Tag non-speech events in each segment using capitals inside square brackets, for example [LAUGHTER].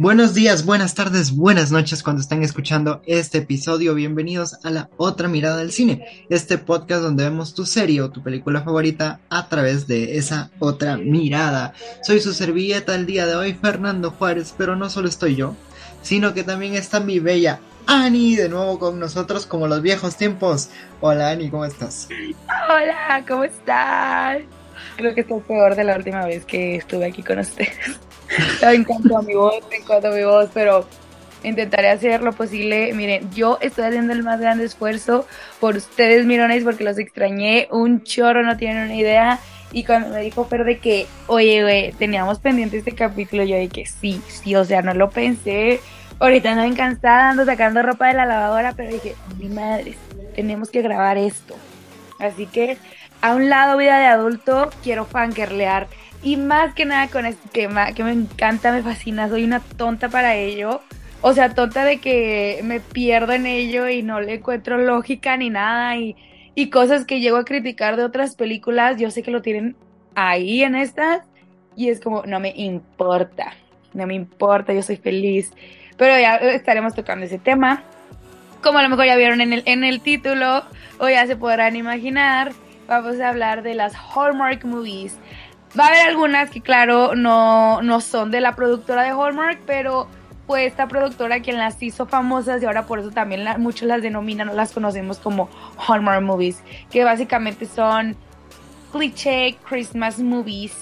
Buenos días, buenas tardes, buenas noches cuando están escuchando este episodio. Bienvenidos a la otra mirada del cine, este podcast donde vemos tu serie o tu película favorita a través de esa otra mirada. Soy su servilleta el día de hoy, Fernando Juárez, pero no solo estoy yo, sino que también está mi bella Ani de nuevo con nosotros como los viejos tiempos. Hola Ani, ¿cómo estás? Hola, ¿cómo estás? Creo que estoy peor de la última vez que estuve aquí con ustedes. [LAUGHS] en cuanto a mi voz, en cuanto a mi voz, pero intentaré hacer lo posible. Miren, yo estoy haciendo el más grande esfuerzo por ustedes, mirones, porque los extrañé un chorro, no tienen una idea. Y cuando me dijo Fer de que, oye, güey, teníamos pendiente este capítulo, yo dije sí, sí, o sea, no lo pensé. Ahorita no cansada, ando sacando ropa de la lavadora, pero dije, mi madre, tenemos que grabar esto. Así que, a un lado, vida de adulto, quiero fangirlear y más que nada con este tema, que me encanta, me fascina, soy una tonta para ello. O sea, tonta de que me pierdo en ello y no le encuentro lógica ni nada. Y, y cosas que llego a criticar de otras películas, yo sé que lo tienen ahí en estas. Y es como, no me importa, no me importa, yo soy feliz. Pero ya estaremos tocando ese tema. Como a lo mejor ya vieron en el, en el título, o ya se podrán imaginar, vamos a hablar de las Hallmark Movies. Va a haber algunas que, claro, no, no son de la productora de Hallmark, pero fue esta productora quien las hizo famosas y ahora por eso también muchos las denominan o las conocemos como Hallmark Movies, que básicamente son cliché Christmas movies.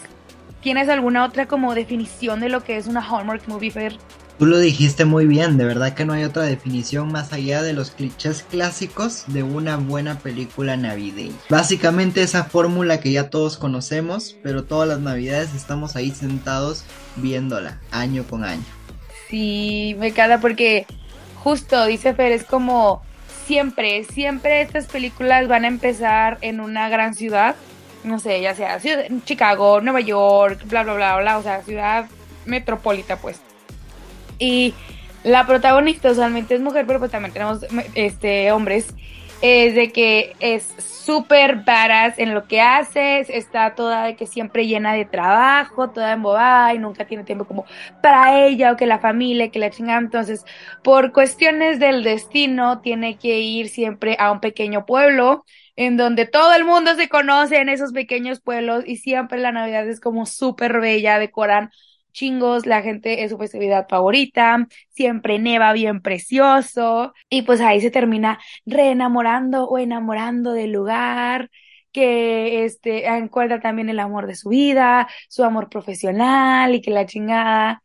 ¿Tienes alguna otra como definición de lo que es una Hallmark movie, Fer? Tú lo dijiste muy bien, de verdad que no hay otra definición más allá de los clichés clásicos de una buena película navideña. Básicamente esa fórmula que ya todos conocemos, pero todas las navidades estamos ahí sentados viéndola año con año. Sí, me encanta porque justo, dice Fer, es como siempre, siempre estas películas van a empezar en una gran ciudad, no sé, ya sea Chicago, Nueva York, bla, bla, bla, bla, o sea, ciudad metropolita pues y la protagonista usualmente es mujer, pero pues también tenemos este hombres. Es de que es súper badass en lo que hace, está toda de que siempre llena de trabajo, toda embobada y nunca tiene tiempo como para ella o que la familia, que la chingada. Entonces, por cuestiones del destino, tiene que ir siempre a un pequeño pueblo en donde todo el mundo se conoce en esos pequeños pueblos y siempre la Navidad es como súper bella, decoran chingos, la gente es su festividad favorita, siempre neva bien precioso y pues ahí se termina reenamorando o enamorando del lugar que este encuentra también el amor de su vida, su amor profesional y que la chingada.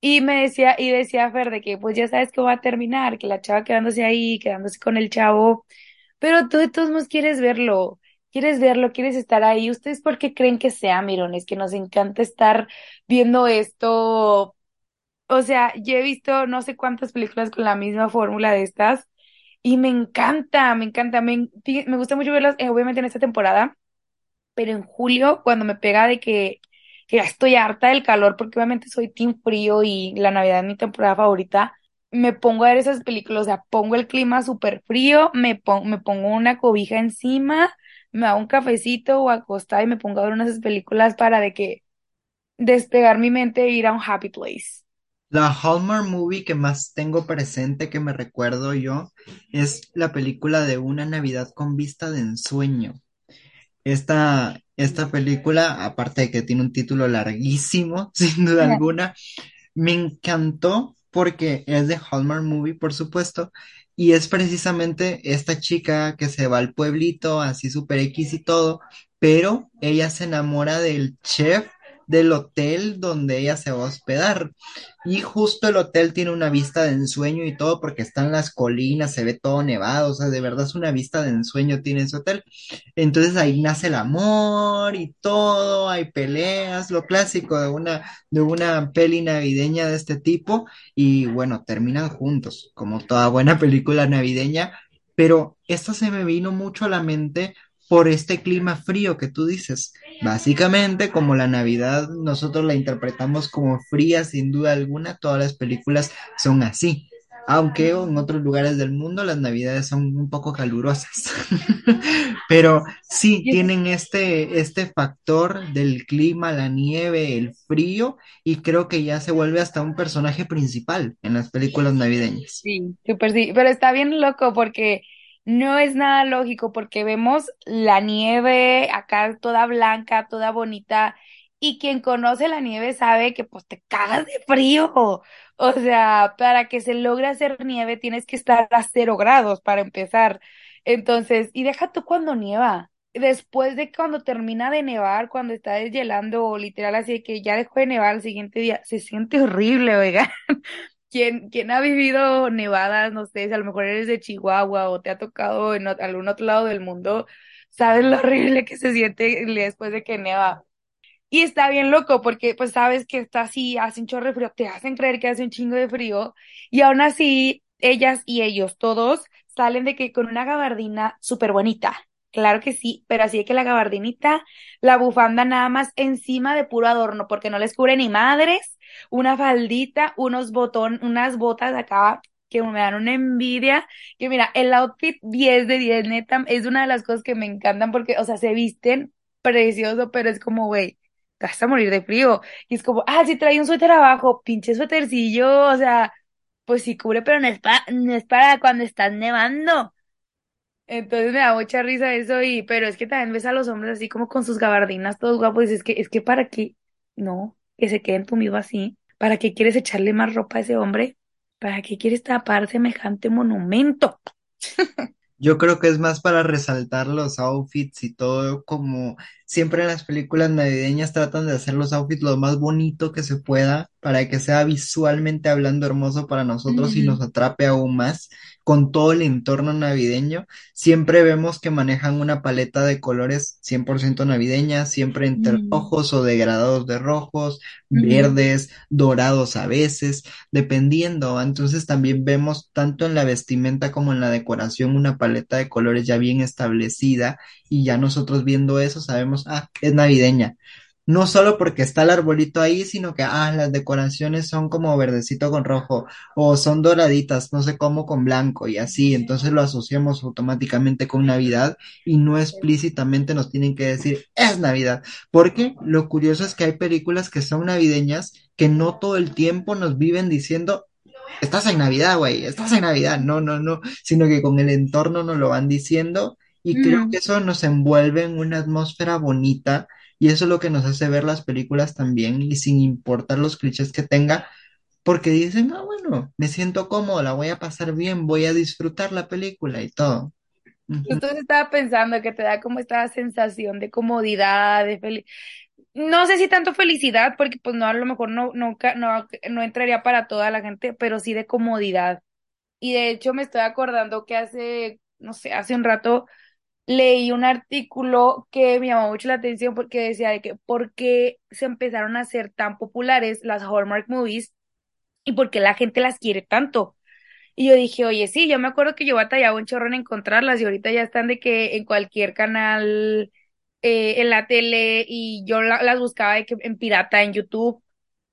Y me decía, y decía Fer de que pues ya sabes que va a terminar, que la chava quedándose ahí, quedándose con el chavo, pero tú de todos modos quieres verlo quieres verlo, quieres estar ahí. ¿Ustedes por qué creen que sea, mirones? Que nos encanta estar viendo esto. O sea, yo he visto no sé cuántas películas con la misma fórmula de estas y me encanta, me encanta. Me, me gusta mucho verlas, eh, obviamente en esta temporada, pero en julio, cuando me pega de que, que ya estoy harta del calor, porque obviamente soy team frío y la Navidad es mi temporada favorita me pongo a ver esas películas, o sea, pongo el clima súper frío, me, me pongo una cobija encima me hago un cafecito o acostar y me pongo a ver unas películas para de que despegar mi mente e ir a un happy place. La Hallmark movie que más tengo presente que me recuerdo yo es la película de Una Navidad con vista de ensueño. Esta, esta película, aparte de que tiene un título larguísimo, [LAUGHS] sin duda alguna, me encantó porque es de Hallmark Movie, por supuesto, y es precisamente esta chica que se va al pueblito, así super X y todo, pero ella se enamora del chef del hotel donde ella se va a hospedar. Y justo el hotel tiene una vista de ensueño y todo porque están las colinas, se ve todo nevado, o sea, de verdad es una vista de ensueño tiene ese hotel. Entonces ahí nace el amor y todo, hay peleas, lo clásico de una, de una peli navideña de este tipo y bueno, terminan juntos, como toda buena película navideña, pero esto se me vino mucho a la mente por este clima frío que tú dices. Básicamente, como la Navidad nosotros la interpretamos como fría sin duda alguna, todas las películas son así. aunque en otros lugares del mundo las navidades son un poco calurosas. [LAUGHS] Pero sí, tienen este, este factor del clima, la nieve, el frío, y creo que ya se vuelve hasta un personaje principal en las películas navideñas. Sí, súper sí, pero está bien loco porque no es nada lógico porque vemos la nieve acá toda blanca, toda bonita y quien conoce la nieve sabe que pues te cagas de frío. O sea, para que se logre hacer nieve tienes que estar a cero grados para empezar. Entonces, y deja tú cuando nieva. Después de cuando termina de nevar, cuando está deshielando literal así que ya dejó de nevar el siguiente día, se siente horrible, oiga. [LAUGHS] ¿Quién, quién ha vivido nevadas? No sé, si a lo mejor eres de Chihuahua o te ha tocado en algún otro lado del mundo, sabes lo [LAUGHS] horrible que se siente después de que neva. Y está bien loco porque pues sabes que está así, hace un chorro de frío, te hacen creer que hace un chingo de frío y aún así ellas y ellos todos salen de que con una gabardina súper bonita. Claro que sí, pero así de que la gabardinita, la bufanda nada más encima de puro adorno porque no les cubre ni madres, una faldita, unos botón, unas botas acá que me dan una envidia, que mira, el outfit 10 de 10 neta es una de las cosas que me encantan porque, o sea, se visten precioso, pero es como, güey te vas a morir de frío. Y es como, ah, sí trae un suéter abajo, pinche suétercillo, o sea, pues sí cubre, pero no es para, no es para cuando estás nevando. Entonces me da mucha risa eso y, pero es que también ves a los hombres así como con sus gabardinas todos guapos y es que, es que para qué, no, que se queden tumido así. ¿Para qué quieres echarle más ropa a ese hombre? ¿Para qué quieres tapar semejante monumento? [LAUGHS] Yo creo que es más para resaltar los outfits y todo, como siempre en las películas navideñas tratan de hacer los outfits lo más bonito que se pueda para que sea visualmente hablando hermoso para nosotros y nos atrape aún más con todo el entorno navideño. Siempre vemos que manejan una paleta de colores 100% navideña, siempre entre ujú, rojos o degradados de rojos, verdes, dorados a veces dependiendo. Entonces también vemos tanto en la vestimenta como en la decoración una paleta de colores ya bien establecida y ya nosotros viendo eso sabemos, ah, es navideña. No solo porque está el arbolito ahí, sino que, ah, las decoraciones son como verdecito con rojo o son doraditas, no sé cómo con blanco y así. Entonces lo asociamos automáticamente con Navidad y no explícitamente nos tienen que decir, es Navidad. Porque lo curioso es que hay películas que son navideñas que no todo el tiempo nos viven diciendo, estás en Navidad, güey, estás en Navidad. No, no, no, sino que con el entorno nos lo van diciendo y creo que eso nos envuelve en una atmósfera bonita y eso es lo que nos hace ver las películas también y sin importar los clichés que tenga, porque dicen, ah, bueno, me siento cómodo, la voy a pasar bien, voy a disfrutar la película y todo. Eso estaba pensando que te da como esta sensación de comodidad, de felicidad No sé si tanto felicidad, porque pues no, a lo mejor no, no, ca- no, no entraría para toda la gente, pero sí de comodidad. Y de hecho me estoy acordando que hace, no sé, hace un rato leí un artículo que me llamó mucho la atención porque decía de que por qué se empezaron a hacer tan populares las Hallmark movies y por qué la gente las quiere tanto. Y yo dije, oye, sí, yo me acuerdo que yo batallaba un chorro en encontrarlas y ahorita ya están de que en cualquier canal, eh, en la tele y yo la- las buscaba de que en pirata en YouTube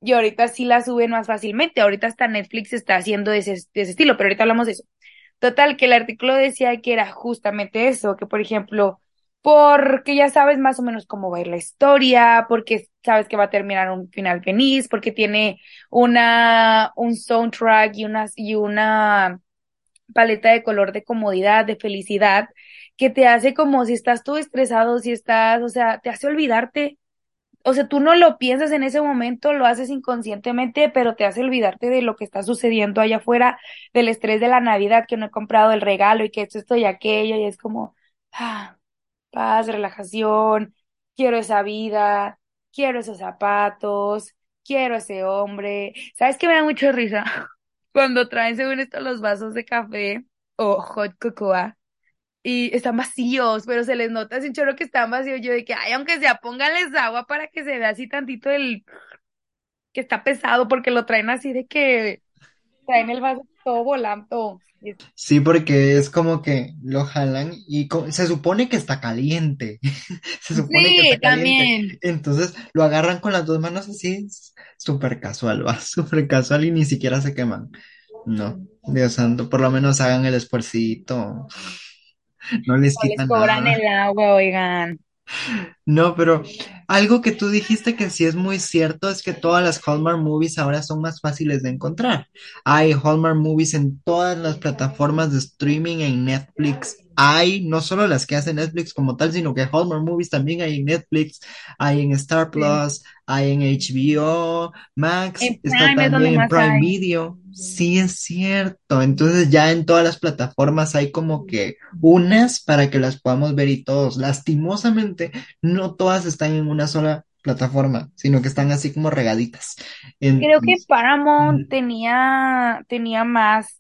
y ahorita sí las suben más fácilmente. Ahorita hasta Netflix está haciendo de de ese estilo, pero ahorita hablamos de eso. Total, que el artículo decía que era justamente eso, que por ejemplo, porque ya sabes más o menos cómo va a ir la historia, porque sabes que va a terminar un final feliz, porque tiene una, un soundtrack y una, y una paleta de color de comodidad, de felicidad, que te hace como si estás todo estresado, si estás, o sea, te hace olvidarte. O sea, tú no lo piensas en ese momento, lo haces inconscientemente, pero te hace olvidarte de lo que está sucediendo allá afuera, del estrés de la Navidad, que no he comprado el regalo y que esto, esto y aquello, y es como, ah, paz, relajación, quiero esa vida, quiero esos zapatos, quiero ese hombre. ¿Sabes qué me da mucha risa? [LAUGHS] Cuando traen, según esto, los vasos de café o hot cocoa y están vacíos, pero se les nota sin chorro que están vacíos. Yo de que, ay, aunque sea, pónganles agua para que se vea así tantito el que está pesado, porque lo traen así de que traen el vaso todo volando. Sí, porque es como que lo jalan y se supone que está caliente, [LAUGHS] se supone que está Sí, caliente, también. entonces lo agarran con las dos manos así, súper casual, va, [LAUGHS] súper casual y ni siquiera se queman. No, Dios santo, por lo menos hagan el esfuercito, no les No les quita cobran nada. el agua, oigan. No, pero algo que tú dijiste que sí es muy cierto es que todas las Hallmark movies ahora son más fáciles de encontrar. Hay Hallmark movies en todas las plataformas de streaming en Netflix. Hay no solo las que hace Netflix como tal, sino que Hallmark movies también hay en Netflix, hay en Star Sí. Plus, hay en HBO Max, En está también en Prime hay. Video. Sí, es cierto. Entonces ya en todas las plataformas hay como que unas para que las podamos ver y todos. Lastimosamente no todas están en una sola plataforma, sino que están así como regaditas. Creo que Paramount tenía, tenía más,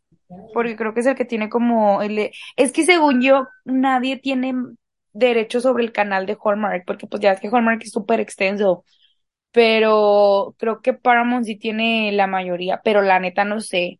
porque creo que es el que tiene como el, de- es que según yo, nadie tiene derecho sobre el canal de Hallmark, porque pues ya es que Hallmark es súper extenso, pero creo que Paramount sí tiene la mayoría, pero la neta no sé.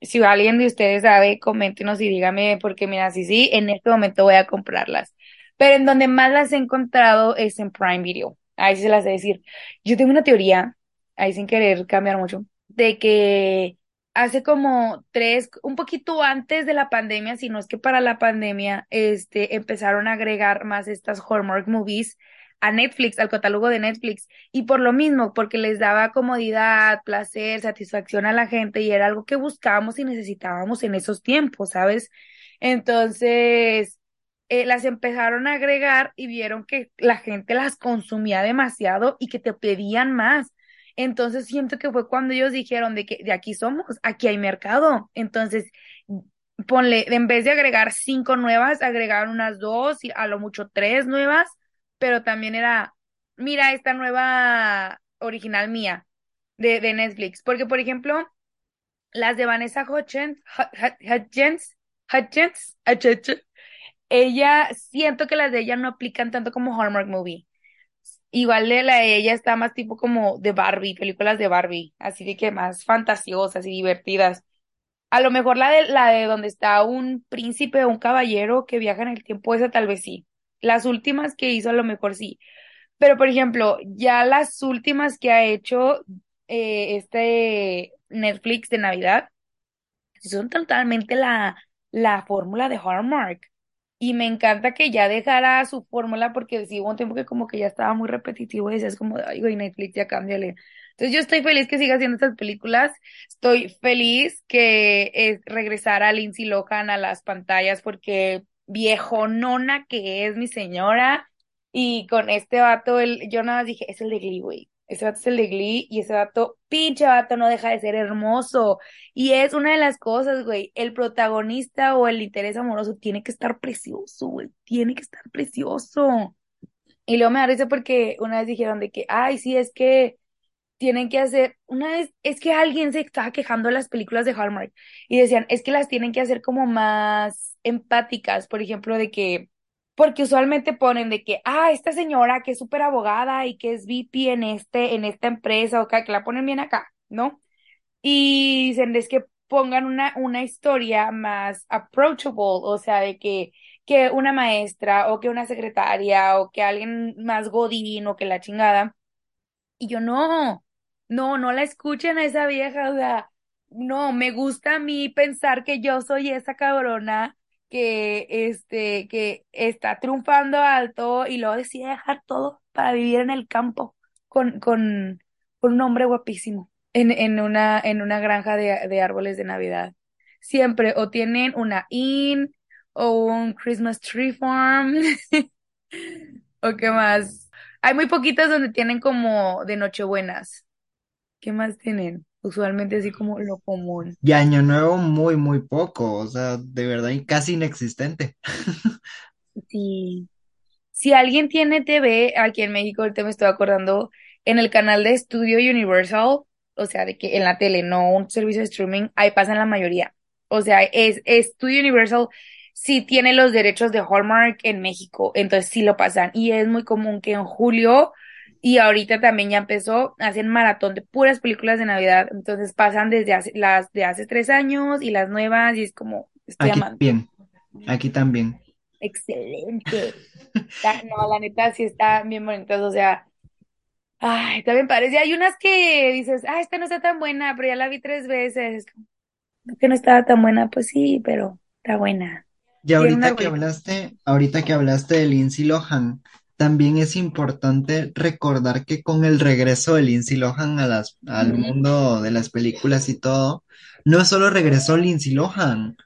Si alguien de ustedes sabe, coméntenos y dígame, porque mira, sí, sí, en este momento voy a comprarlas. Pero en donde más las he encontrado es en Prime Video. Ahí se las sé decir. Yo tengo una teoría, ahí sin querer cambiar mucho, de que hace como tres, un poquito antes de la pandemia, si no es que para la pandemia, este, empezaron a agregar más estas Hallmark movies a Netflix, al catálogo de Netflix. Y por lo mismo, porque les daba comodidad, placer, satisfacción a la gente y era algo que buscábamos y necesitábamos en esos tiempos, ¿sabes? Entonces, eh, las empezaron a agregar y vieron que la gente las consumía demasiado y que te pedían más. Entonces siento que fue cuando ellos dijeron de que de aquí somos, aquí hay mercado. Entonces, ponle, en vez de agregar cinco nuevas, agregaron unas dos y a lo mucho tres nuevas, pero también era, mira esta nueva original mía de, de Netflix. Porque, por ejemplo, las de Vanessa Hudgens, Hudgens, Hudgens, Hudgens, ella, siento que las de ella no aplican tanto como Hallmark Movie. Igual de la de ella está más tipo como de Barbie, películas de Barbie, así de que más fantasiosas y divertidas. A lo mejor la de la de donde está un príncipe o un caballero que viaja en el tiempo, esa tal vez sí. Las últimas que hizo a lo mejor sí. Pero por ejemplo, ya las últimas que ha hecho eh, este Netflix de Navidad son totalmente la, la fórmula de Hallmark. Y me encanta que ya dejara su fórmula porque sí un tiempo que como que ya estaba muy repetitivo y decías como, ay, güey, Netflix, ya cámbiale. Entonces yo estoy feliz que siga haciendo estas películas. Estoy feliz que es regresar a Lindsay Lohan a las pantallas porque viejonona que es mi señora. Y con este vato, el, yo nada más dije, es el de Glee, güey. Ese vato es el de Glee y ese vato, pinche vato, no deja de ser hermoso. Y es una de las cosas, güey, el protagonista o el interés amoroso tiene que estar precioso, güey, tiene que estar precioso. Y luego me da risa porque una vez dijeron de que, ay, sí, es que tienen que hacer, una vez, es que alguien se estaba quejando de las películas de Hallmark y decían, es que las tienen que hacer como más empáticas, por ejemplo, de que, porque usualmente ponen de que, ah, esta señora que es súper abogada y que es VP en este, en esta empresa, o que, la ponen bien acá, ¿no? Y dicen, es que pongan una, una historia más approachable, o sea, de que, que una maestra o que una secretaria o que alguien más godín o que la chingada. Y yo no, no, no la escuchen a esa vieja, o sea, no, me gusta a mí pensar que yo soy esa cabrona que, este, que está triunfando alto y luego decide dejar todo para vivir en el campo con, con, con un hombre guapísimo en, en una, en una granja de, de árboles de Navidad. Siempre o tienen una inn o un Christmas tree farm [LAUGHS] o qué más. Hay muy poquitas donde tienen como de Nochebuenas. ¿Qué más tienen? Usualmente así como lo común. y Año Nuevo muy, muy poco, o sea, de verdad casi inexistente. Sí. Si alguien tiene TV, aquí en México, ahorita me estoy acordando, en el canal de Estudio Universal, o sea, de que en la tele, no un servicio de streaming, ahí pasan la mayoría. O sea, es Estudio Universal sí tiene los derechos de Hallmark en México, entonces sí lo pasan. Y es muy común que en julio, y ahorita también ya empezó, hacen maratón de puras películas de Navidad, entonces pasan desde hace, las de hace tres años y las nuevas, y es como, estoy Aquí amando. también, aquí también. Excelente. No, la neta sí están bien bonitas, o sea, ay, también parece. Hay unas que dices, ah, esta no está tan buena, pero ya la vi tres veces. Que no estaba tan buena, pues sí, pero está buena. Y ahorita que buena. hablaste, ahorita que hablaste de Lindsay Lohan, también es importante recordar que con el regreso de Lindsay Lohan a las, al mundo de las películas y todo, no solo regresó Lindsay Lohan,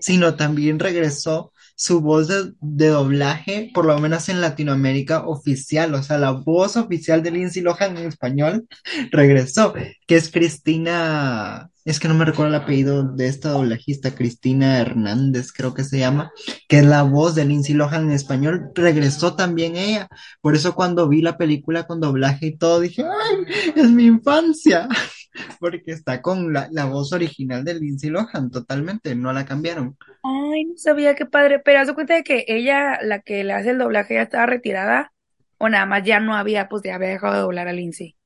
sino también regresó su voz de, doblaje, por lo menos en Latinoamérica oficial, o sea, la voz oficial de Lindsay Lohan en español [LAUGHS] regresó, que es Cristina, es que no me recuerdo el apellido de esta doblajista, Cristina Hernández, creo que se llama, que es la voz de Lindsay Lohan en español, regresó también ella. Por eso cuando vi la película con doblaje y todo, dije, ¡ay, es mi infancia! [LAUGHS] [LAUGHS] Porque está con la, la voz original de Lindsay Lohan, totalmente, no la cambiaron. Ay, no sabía qué padre, pero haz cuenta de que ella, la que le hace el doblaje, ya estaba retirada, o nada más ya no había, pues ya había dejado de doblar a Lindsay.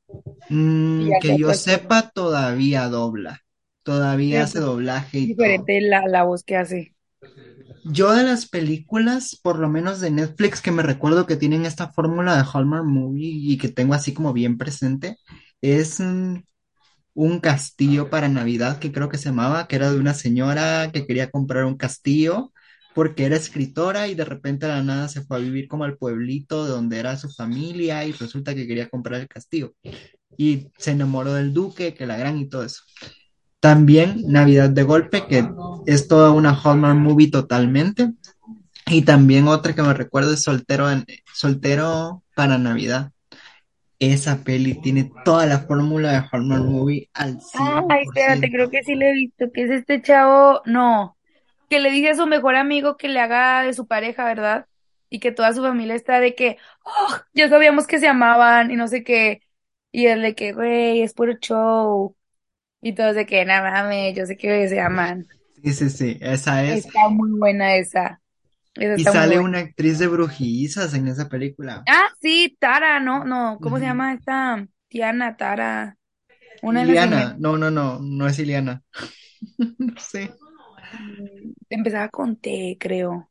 Mm, que yo sepa, todavía dobla, todavía hace doblaje y todo. diferente la, la voz que hace. Yo de las películas, por lo menos de Netflix, que me recuerdo que tienen esta fórmula de Hallmark Movie y que tengo así como bien presente, es mm, un castillo para Navidad, que creo que se llamaba, que era de una señora que quería comprar un castillo porque era escritora y de repente de la nada se fue a vivir como al pueblito de donde era su familia y resulta que quería comprar el castillo y se enamoró del duque, que la gran y todo eso. También Navidad de Golpe, que es toda una Hallmark movie totalmente. Y también otra que me recuerdo es Soltero, Soltero para Navidad. Esa peli tiene toda la fórmula de Hallmark movie al Ay, espérate, 100%. creo que sí le he visto, que es este chavo, no, que le dice a su mejor amigo que le haga de su pareja, ¿verdad? Y que toda su familia está de que, oh, ya sabíamos que se amaban y no sé qué. Y él de que, güey, es puro show. Y todos de que, nada mames, yo sé que se aman. Sí, sí, sí, esa es. Está muy buena esa. Esa Y sale una actriz de brujizas en esa película. Ah, sí, Tara, ¿no? No, ¿cómo se llama esta? Tiana, Tara. Una. Iliana, no, no, no, no es Iliana. [LAUGHS] Sí. mm, Empezaba con T, creo.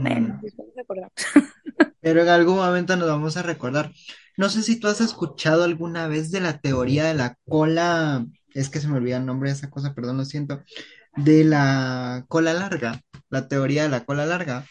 Bueno, Ujú. después nos acordamos. [LAUGHS] Pero en algún momento nos vamos a recordar. No sé si tú has escuchado alguna vez de la teoría de la cola, es que se me olvida el nombre de esa cosa, perdón, lo siento, de la cola larga, la teoría de la cola larga.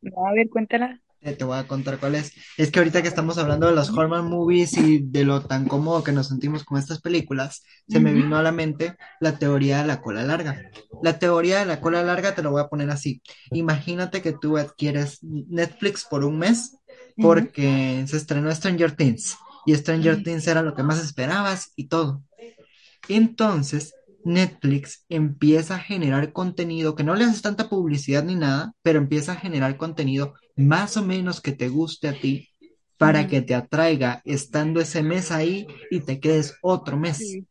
No, a ver, cuéntala. Eh, te voy a contar cuál es. Es que ahorita que estamos hablando de los Hallmark movies y de lo tan cómodo que nos sentimos con estas películas, se me vino a la mente la teoría de la cola larga. La teoría de la cola larga te lo voy a poner así. Imagínate que tú adquieres Netflix por un mes porque se estrenó Stranger Things y Stranger. Things era lo que más esperabas y todo. Entonces, Netflix empieza a generar contenido que no le haces tanta publicidad ni nada, pero empieza a generar contenido más o menos que te guste a ti para que te atraiga estando ese mes ahí y te quedes otro mes. Sí.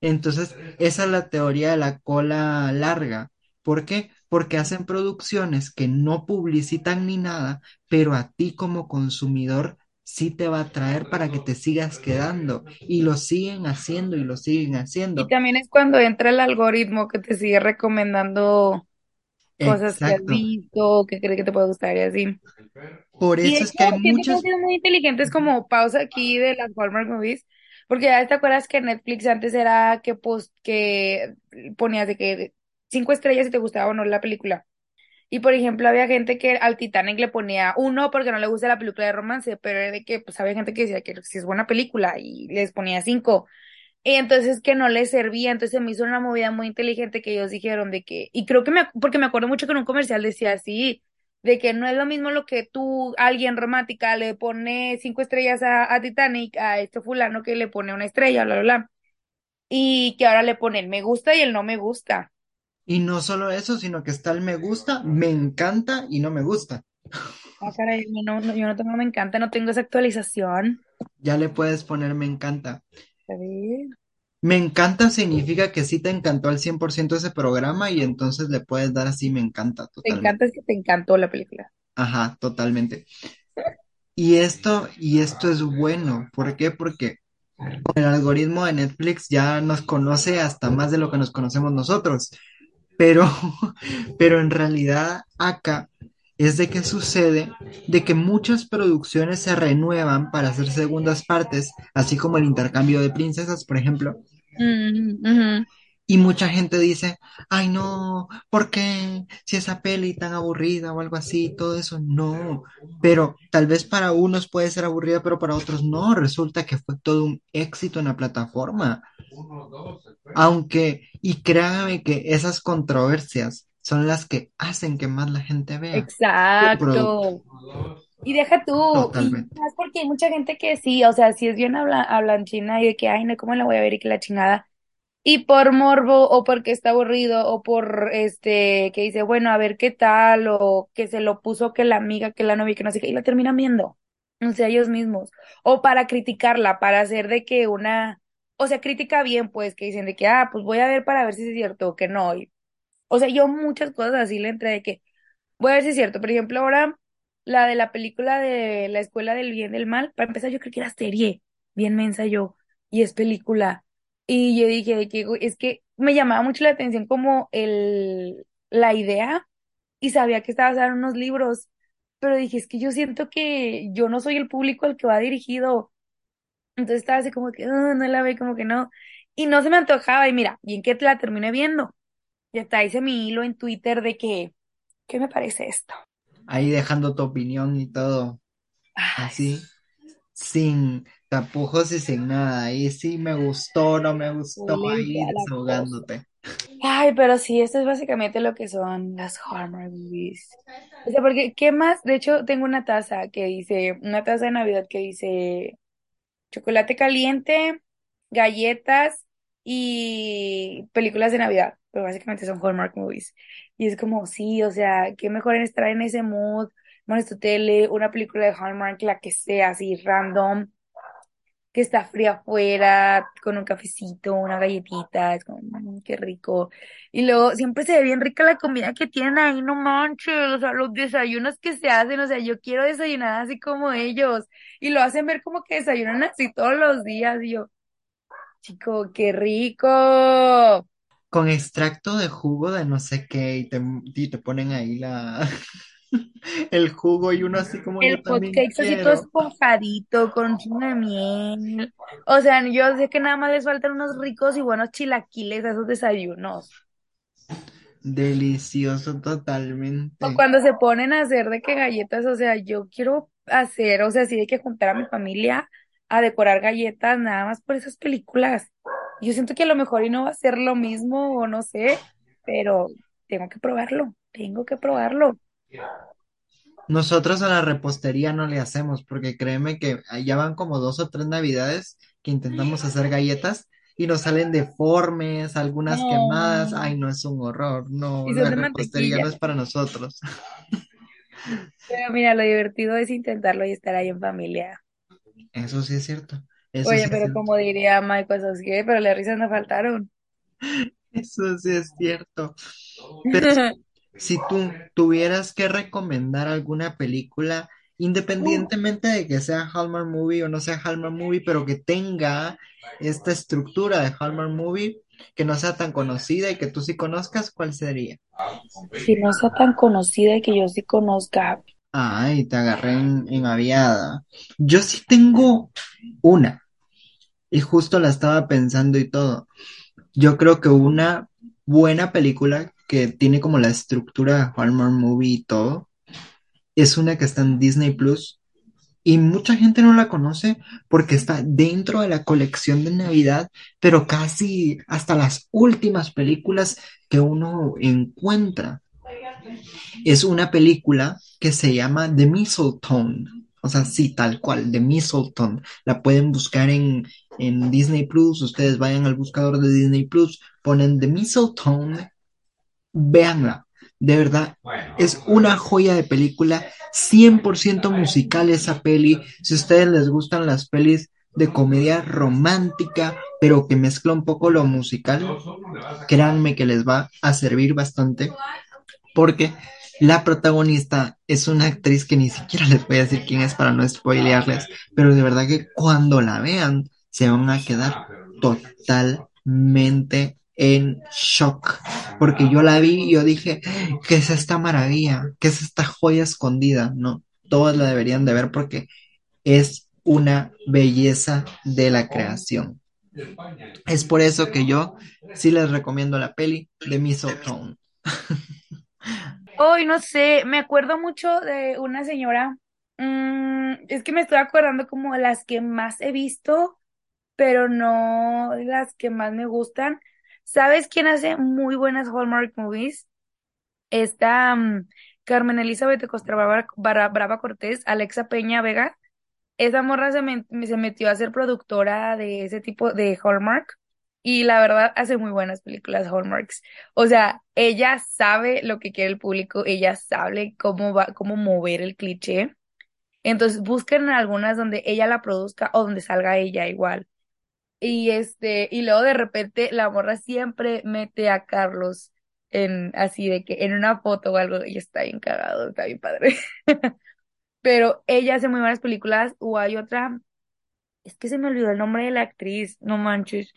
Entonces, esa es la teoría de la cola larga. ¿Por qué? Porque hacen producciones que no publicitan ni nada, pero a ti como consumidor sí te va a atraer para que te sigas quedando. Y lo siguen haciendo y lo siguen Y haciendo. también es cuando entra el algoritmo que te sigue recomendando cosas que has Exacto. visto, que cree que te puede gustar y así. Por Y eso es que hay muchos, sido muy inteligentes como pausa aquí de las Hallmark Movies, porque ya te acuerdas que Netflix antes era que, pues, que ponías de que cinco estrellas si te gustaba o no la película. Y por ejemplo, había gente que al Titanic le ponía uno porque no le gusta la película de romance, pero era de que pues había gente que decía que si es buena película y les ponía cinco. Y entonces que no les servía, entonces me hizo una movida muy inteligente que ellos dijeron de que, y creo que me, porque me acuerdo mucho que en un comercial decía así, de que no es lo mismo lo que tú, alguien romántica, le pone cinco estrellas a, Titanic, a este fulano que le pone una estrella, bla, bla, bla, y que ahora le pone el me gusta y el no me gusta. Y no solo eso, sino que está el me gusta, me encanta y no me gusta. Ah, caray, yo no, no- yo no tengo, me encanta, no tengo esa actualización. Ya le puedes poner me encanta. Me encanta significa que sí te encantó al 100% ese programa y entonces le puedes dar así me encanta Te totalmente. encanta es que te encantó la película. Ajá, totalmente. Y esto, y esto es bueno. ¿Por qué? Porque el algoritmo de Netflix ya nos conoce hasta más de lo que nos conocemos nosotros. Pero, [LAUGHS] pero en realidad acá es de que sucede de que muchas producciones se renuevan para hacer segundas partes, así como el intercambio de princesas, por ejemplo. Mm. Y mucha gente dice, ay no, ¿por qué? Si esa peli tan aburrida o algo así, todo eso, no. Pero tal vez para unos puede ser aburrida, pero para otros no. Resulta que fue todo un éxito en la plataforma. Aunque, y créanme que esas controversias son las que hacen que más la gente vea. Exacto. Y deja tú, y más porque hay mucha gente que sí, o sea, si es bien habla, hablanchina y de que, ay, no, ¿cómo la voy a ver y que la chingada? Y por morbo o porque está aburrido o por este que dice, bueno, a ver qué tal o que se lo puso que la amiga, que la novia, que no sé qué, y la terminan viendo. O sea, ellos mismos. O para criticarla, para hacer de que una, o sea, crítica bien, pues, que dicen de que, ah, pues voy a ver para ver si es cierto o que no. Y- o sea, yo muchas cosas así le entré de que, voy a ver si es cierto. Por ejemplo, ahora la de la película de la escuela del bien y del mal, para empezar, yo creo que era serie, bien mensa yo, y es película. Y yo dije de que es que me llamaba mucho la atención como el, la idea y sabía que estaba basada en unos libros, pero dije, es que yo siento que yo no soy el público al que va dirigido. Entonces estaba así como que, "Ah, no la ve, como que no. Y no se me antojaba, y mira, bien que la terminé viendo. Y hasta hice mi hilo en Twitter de que, ¿qué me parece esto? Ahí dejando tu opinión y todo, Ay, así, sin tapujos y sin nada. Ahí sí me gustó, no me gustó, ahí desahogándote. Ay, pero sí, esto es básicamente lo que son las Hallmark movies. O sea, porque, ¿qué más? De hecho, tengo una taza que dice, una taza de Navidad que dice chocolate caliente, galletas y películas de Navidad. Pero básicamente son Hallmark movies. Y es como, sí, o sea, qué mejor en estar en ese mood, pones tu tele, una película de Hallmark, la que sea, así, random que está fría afuera, con un cafecito, una galletita, es como, "Mm, qué rico. Y luego siempre se ve bien rica la comida que tienen ahí, no manches, o sea, los desayunos que se hacen, o sea, yo quiero desayunar así como ellos, y lo hacen ver como que desayunan así todos los días, y yo, chico, qué rico. Con extracto de jugo de no sé qué y te, y te ponen ahí la, [LAUGHS] el jugo y uno así como El cakes así todo esponjadito, con un chingo de miel. O sea, yo sé que nada más les faltan unos ricos y buenos chilaquiles a esos desayunos. Delicioso O totalmente. cuando se ponen a hacer de que galletas, o sea, yo quiero hacer, o sea, sí hay que juntar a mi familia a decorar galletas nada más por esas películas. Yo siento que a lo mejor y no va a ser lo mismo o no sé, pero tengo que probarlo, tengo que probarlo. Nosotros a la repostería no le hacemos porque créeme que ya van como dos o tres navidades que intentamos hacer galletas y nos salen deformes, algunas quemadas. Ay, no es un horror. No, Y la repostería no es para nosotros. Pero mira, lo divertido es intentarlo y estar ahí en familia. Eso sí es cierto. Eso Oye, sí pero cierto. como diría Michael Sasuke, pero las risas no faltaron. [LAUGHS] Eso sí es cierto. Pero [LAUGHS] si tú tuvieras que recomendar alguna película, independientemente de que sea Hallmark Movie o no sea Hallmark Movie, pero que tenga esta estructura de Hallmark Movie, que no sea tan conocida y que tú sí conozcas, ¿cuál sería? Que no sea tan conocida y que yo sí conozca. Ay, te agarré en, en aviada. Yo sí tengo una, y justo la estaba pensando y todo. Yo creo que una buena película que tiene como la estructura Hallmark Movie y todo, es una que está en Disney Plus y mucha gente no la conoce porque está dentro de la colección de Navidad, pero casi hasta las últimas películas que uno encuentra. Es una película que se llama The Mistletoe. O sea, sí, tal cual, The Mistletoe. La pueden buscar en, en Disney Plus. Ustedes vayan al buscador de Disney Plus, ponen The Mistletoe Véanla, de verdad, es una joya de película, 100% musical esa peli. Si a ustedes les gustan las pelis de comedia romántica, pero que mezcla un poco lo musical, créanme que les va a servir bastante, porque la protagonista es una actriz que ni siquiera les voy a decir quién es para no spoilearles, pero de verdad que cuando la vean se van a quedar totalmente en shock, porque yo la vi y yo dije, ¿qué es esta maravilla? ¿Qué es esta joya escondida? No, todos la deberían de ver porque es una belleza de la creación. Es por eso que yo sí les recomiendo la peli de Mistletoe. Hoy no sé, me acuerdo mucho de una señora, mm, es que me estoy acordando como de las que más he visto, pero no las que más me gustan. ¿Sabes quién hace muy buenas Hallmark movies? Esta mm, Carmen Elizabeth de Costa Brava, Bra- Brava Cortés, Alexa Peña Vega. Esa morra se, se metió a ser productora de ese tipo de Hallmark y la verdad hace muy buenas películas Hallmarks. O sea, ella sabe lo que quiere el público, ella sabe cómo va, cómo mover el cliché. Entonces busquen algunas donde ella la produzca o donde salga ella igual. Y este, y luego de repente la morra siempre mete a Carlos en así de que en una foto o algo y está bien cagado, está bien padre. [LAUGHS] Pero ella hace muy buenas películas o hay otra, es que se me olvidó el nombre de la actriz, no manches.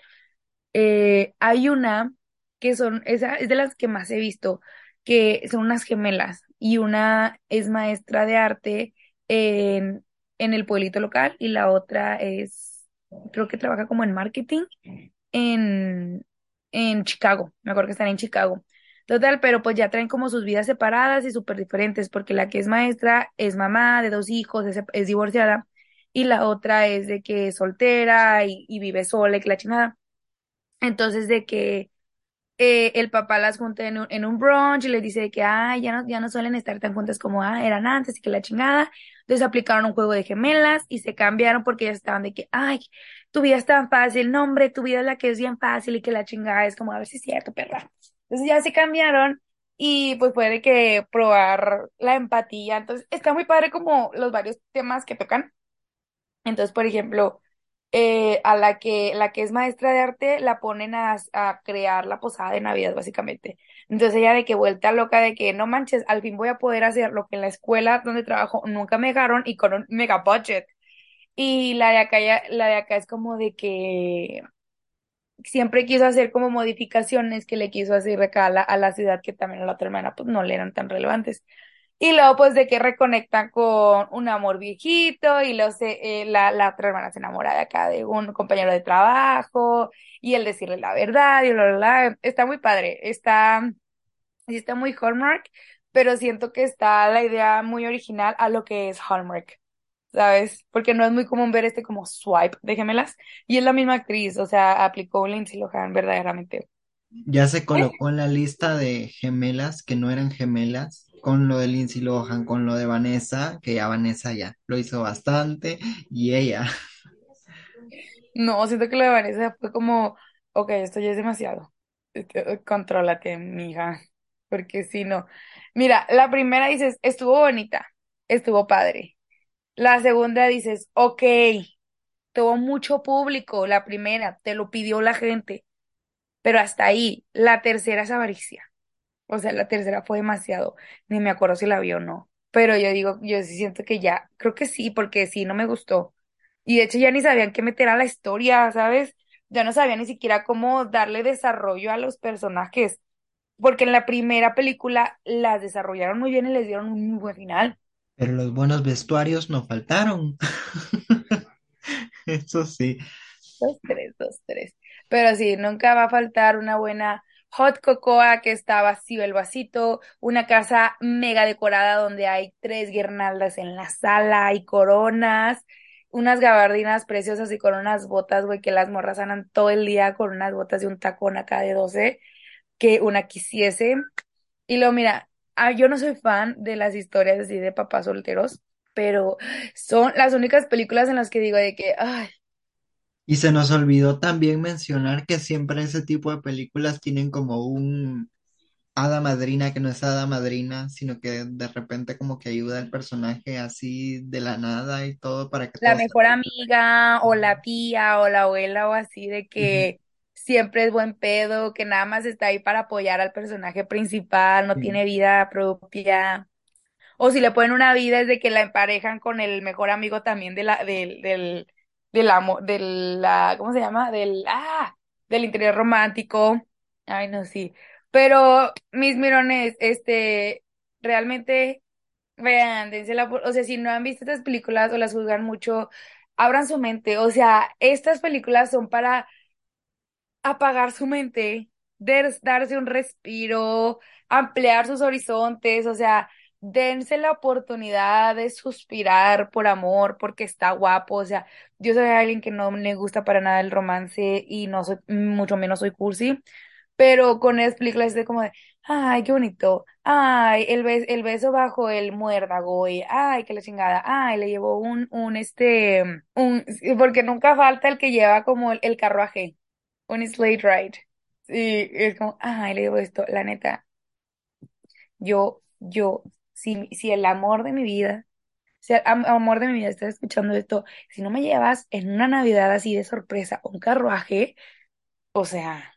Eh, hay una que son, esa es de las que más he visto, que son unas gemelas y una es maestra de arte en, en el pueblito local y la otra es, creo que trabaja como en marketing en, en Chicago, me acuerdo que están en Chicago. Total, pero pues ya traen como sus vidas separadas y súper diferentes, porque la que es maestra es mamá de dos hijos, es, divorciada, y la otra es de que es soltera y, y vive sola y que la chingada. Entonces, de que eh, el papá las junta en un, en un brunch y les dice de que, ay, ya no, ya no suelen estar tan juntas como ah, eran antes y que la chingada. Entonces aplicaron un juego de gemelas y se cambiaron porque ya estaban de que, ay, tu vida es tan fácil, no, hombre, tu vida es la que es bien fácil y que la chingada es como, a ver si es cierto, perra. Entonces ya se cambiaron y pues puede que probar la empatía. Entonces está muy padre como los varios temas que tocan. Entonces, por ejemplo, eh, a la que, la que es maestra de arte la ponen a, a crear la posada de Navidad, básicamente. Entonces ella de que vuelta loca de que no manches, al fin voy a poder hacer lo que en la escuela donde trabajo nunca me dejaron y con un mega budget. Y la de acá, ya- la de acá es como de que siempre quiso hacer como modificaciones que le quiso hacer acá a la, ciudad que también a la otra hermana pues no le eran tan relevantes. Y luego pues de que reconectan con un amor viejito y luego se, eh, la, otra hermana se enamora de acá de un compañero de trabajo y el decirle la verdad y bla, bla, bla. Está muy padre, está, está muy Hallmark, pero siento que está la idea muy original a lo que es Hallmark. ¿Sabes? Porque no es muy común ver este como swipe de. Y es la misma actriz, o sea, aplicó Lindsay Lohan verdaderamente. Ya se colocó en la lista de gemelas que no eran gemelas, con lo de Lindsay Lohan, con lo de Vanessa, que ya Vanessa ya lo hizo bastante, y ella. No, siento que lo de Vanessa fue como, ok, esto ya es demasiado. Este, Contrólate, mija. Porque si no. Mira, la primera dices, estuvo bonita, estuvo padre. La segunda dices, ok, tuvo mucho público. La primera, te lo pidió la gente. Pero hasta ahí. La tercera es avaricia. O sea, la tercera fue demasiado. Ni me acuerdo si la vi o no. Pero yo digo, yo sí siento que ya, creo que sí, porque sí, no me gustó. Y de hecho ya ni sabían qué meter a la historia, ¿sabes? Ya no sabían ni siquiera cómo darle desarrollo a los personajes. Porque en la primera película las desarrollaron muy bien y les dieron un muy buen final. Pero los buenos vestuarios no faltaron. [LAUGHS] Eso sí. Dos, tres, dos, tres. Pero sí, nunca va a faltar una buena hot cocoa que está vacío el vasito, una casa mega decorada donde hay tres guirnaldas en la sala y coronas, unas gabardinas preciosas y con unas botas, güey, que las morras andan todo el día con unas botas de un tacón acá de 12 que una quisiese. Y luego, mira, ah, yo no soy fan de las historias así de papás solteros, pero son las únicas películas en las que digo de que, ay, Y se nos olvidó también mencionar que siempre ese tipo de películas tienen como un hada madrina que no es hada madrina, sino que de repente como que ayuda al personaje así de la nada y todo para que la todo mejor amiga o la tía o la abuela o así de que siempre es buen pedo, que nada más está ahí para apoyar al personaje principal, no sí. tiene vida propia. O si le ponen una vida es de que la emparejan con el mejor amigo también de la, del, del, del amo, del, la, ¿cómo se llama? Del, ah, del interior romántico. Ay, no, sí. Pero, mis mirones, este, realmente Vean, dense la, o sea, si no han visto estas películas o las juzgan mucho, abran su mente. O sea, estas películas son para apagar su mente, darse un respiro, ampliar sus horizontes, o sea, dense la oportunidad de suspirar por amor, porque está guapo, o sea, yo soy alguien que no me gusta para nada el romance y no soy, mucho menos soy cursi, pero con esta película es de como de, ay, qué bonito, ay, el, el beso bajo el muérdago, y ay, qué la chingada, ay, le llevó un, un, este, un, porque nunca falta el que lleva como el, el carruaje, un slate ride, y es como, ay, le llevo esto, la neta, yo, yo, si, si el amor de mi vida, si el amor de mi vida estás escuchando esto, si no me llevas en una Navidad así de sorpresa un carruaje, o sea,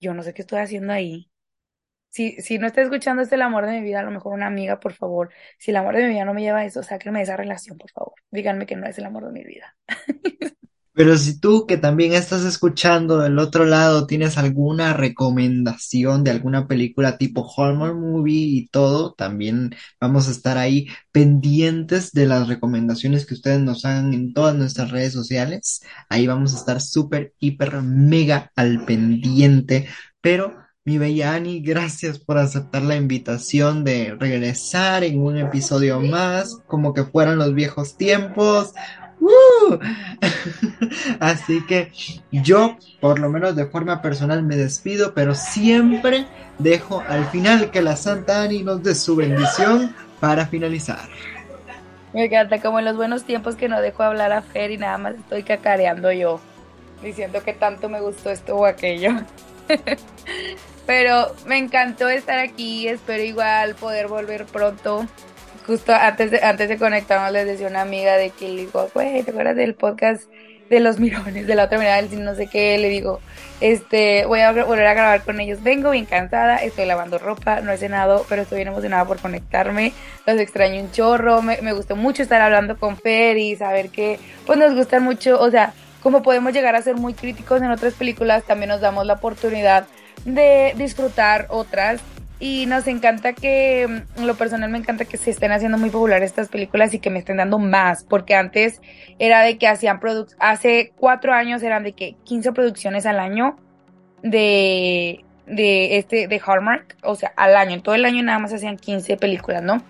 yo no sé qué estoy haciendo ahí. Si, si no está escuchando este el amor de mi vida, a lo mejor una amiga, por favor. Si el amor de mi vida no me lleva a eso, sáquenme de esa relación, por favor. Díganme que no es el amor de mi vida. [LAUGHS] Pero si tú que también estás escuchando del otro lado tienes alguna recomendación de alguna película tipo Hallmark Movie y todo, también vamos a estar ahí pendientes de las recomendaciones que ustedes nos hagan en todas nuestras redes sociales. Ahí vamos a estar súper, hiper, mega al pendiente. Pero mi bella Ani, gracias por aceptar la invitación de regresar en un episodio más, como que fueran los viejos tiempos. ¡Uh! [LAUGHS] Así que yo, por lo menos de forma personal, me despido, pero siempre dejo al final que la Santa Ani nos dé su bendición para finalizar. Me encanta, como en los buenos tiempos que no dejo hablar a Fer y nada más estoy cacareando yo, diciendo que tanto me gustó esto o aquello. [LAUGHS] Pero me encantó estar aquí, espero igual poder volver pronto justo antes de, antes de conectarnos les decía una amiga de que le digo, güey, ¿te acuerdas del podcast de los mirones, de la otra mirada del no sé qué? Le digo, este, voy a volver a grabar con ellos. Vengo bien cansada, estoy lavando ropa, no he cenado, pero estoy bien emocionada por conectarme. Los extraño un chorro, me, me gustó mucho estar hablando con Fer saber que, pues nos gustan mucho, o sea, como podemos llegar a ser muy críticos en otras películas, también nos damos la oportunidad de disfrutar otras y nos encanta que, en lo personal me encanta que se estén haciendo muy populares estas películas y que me estén dando más, porque antes era de que hacían productos, hace cuatro años eran de que 15 producciones al año de, de este, de Hallmark, o sea, al año, en todo el año nada más hacían 15 películas, ¿no?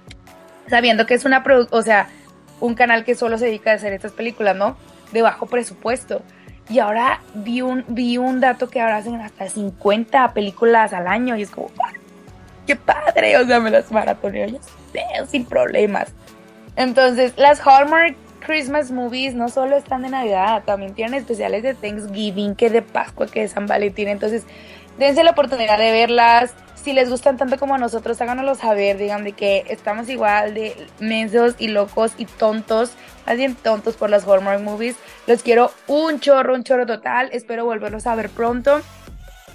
Sabiendo que es una, o sea, un canal que solo se dedica a hacer estas películas, ¿no? De bajo presupuesto. Y ahora vi un, vi un dato que ahora hacen hasta 50 películas al año y es como, qué padre, o sea, me las maratoneo yo sin problemas. Entonces, las Hallmark Christmas movies no solo están de Navidad, también tienen especiales de Thanksgiving, que de Pascua, que de San Valentín. Entonces, dense la oportunidad de verlas. Si les gustan tanto como a nosotros, háganoslo saber. Digan de que estamos igual de mensos y locos y tontos, más bien tontos por las Hallmark movies. Los quiero un chorro, un chorro total. Espero volverlos a ver pronto.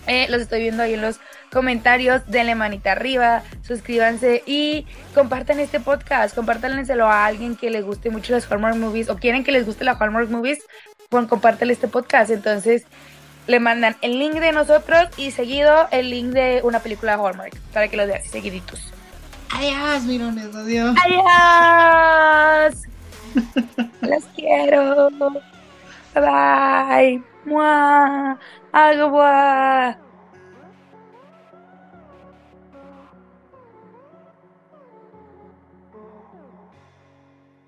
Eh, los estoy viendo ahí en los comentarios, denle manita arriba, suscríbanse y compartan este podcast, compártanlenselo a alguien que les guste mucho las Hallmark Movies o quieren que les guste las Hallmark Movies, pues compártanle este podcast. Entonces le mandan el link de nosotros y seguido el link de una película de Hallmark para que los vean seguiditos. Adiós, mirones, adiós. Adiós. [LAUGHS] Los quiero. Bye bye. Mua. Agua.